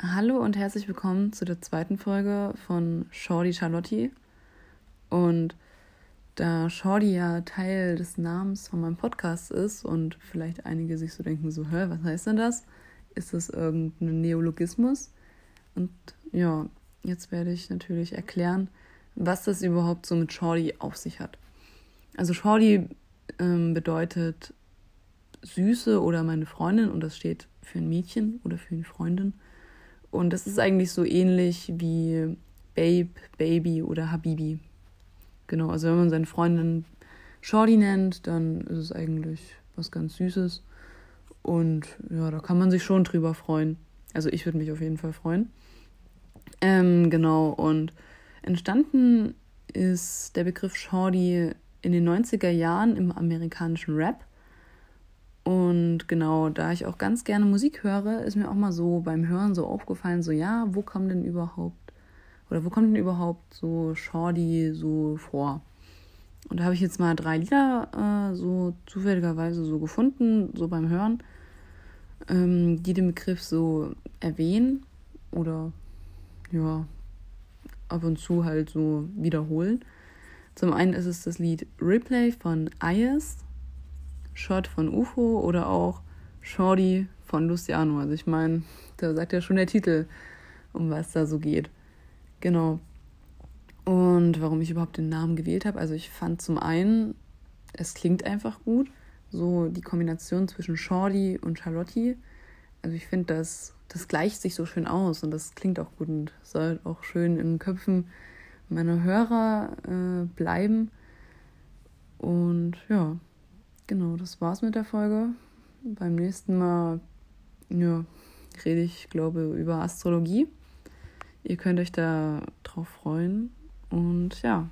Hallo und herzlich willkommen zu der zweiten Folge von Shorty Charlotte. Und da Shorty ja Teil des Namens von meinem Podcast ist und vielleicht einige sich so denken, so, hä, was heißt denn das? Ist das irgendein Neologismus? Und ja, jetzt werde ich natürlich erklären, was das überhaupt so mit Shorty auf sich hat. Also Shorty ähm, bedeutet Süße oder meine Freundin und das steht für ein Mädchen oder für eine Freundin. Und das ist eigentlich so ähnlich wie Babe, Baby oder Habibi. Genau, also wenn man seine Freundin Shorty nennt, dann ist es eigentlich was ganz Süßes. Und ja, da kann man sich schon drüber freuen. Also ich würde mich auf jeden Fall freuen. Ähm, genau, und entstanden ist der Begriff Shorty in den 90er Jahren im amerikanischen Rap. Und genau, da ich auch ganz gerne Musik höre, ist mir auch mal so beim Hören so aufgefallen, so ja, wo kommt denn überhaupt, oder wo kommt denn überhaupt so Shorty so vor? Und da habe ich jetzt mal drei Lieder äh, so zufälligerweise so gefunden, so beim Hören, ähm, die den Begriff so erwähnen oder ja, ab und zu halt so wiederholen. Zum einen ist es das Lied Replay von Ayes Shot von UFO oder auch Shorty von Luciano. Also ich meine, da sagt ja schon der Titel, um was da so geht. Genau. Und warum ich überhaupt den Namen gewählt habe. Also ich fand zum einen, es klingt einfach gut. So die Kombination zwischen Shorty und Charlotte. Also ich finde, das, das gleicht sich so schön aus und das klingt auch gut und soll auch schön in den Köpfen meiner Hörer äh, bleiben. Und ja, Genau, das war's mit der Folge. Beim nächsten Mal ja, rede ich, glaube über Astrologie. Ihr könnt euch da drauf freuen. Und ja,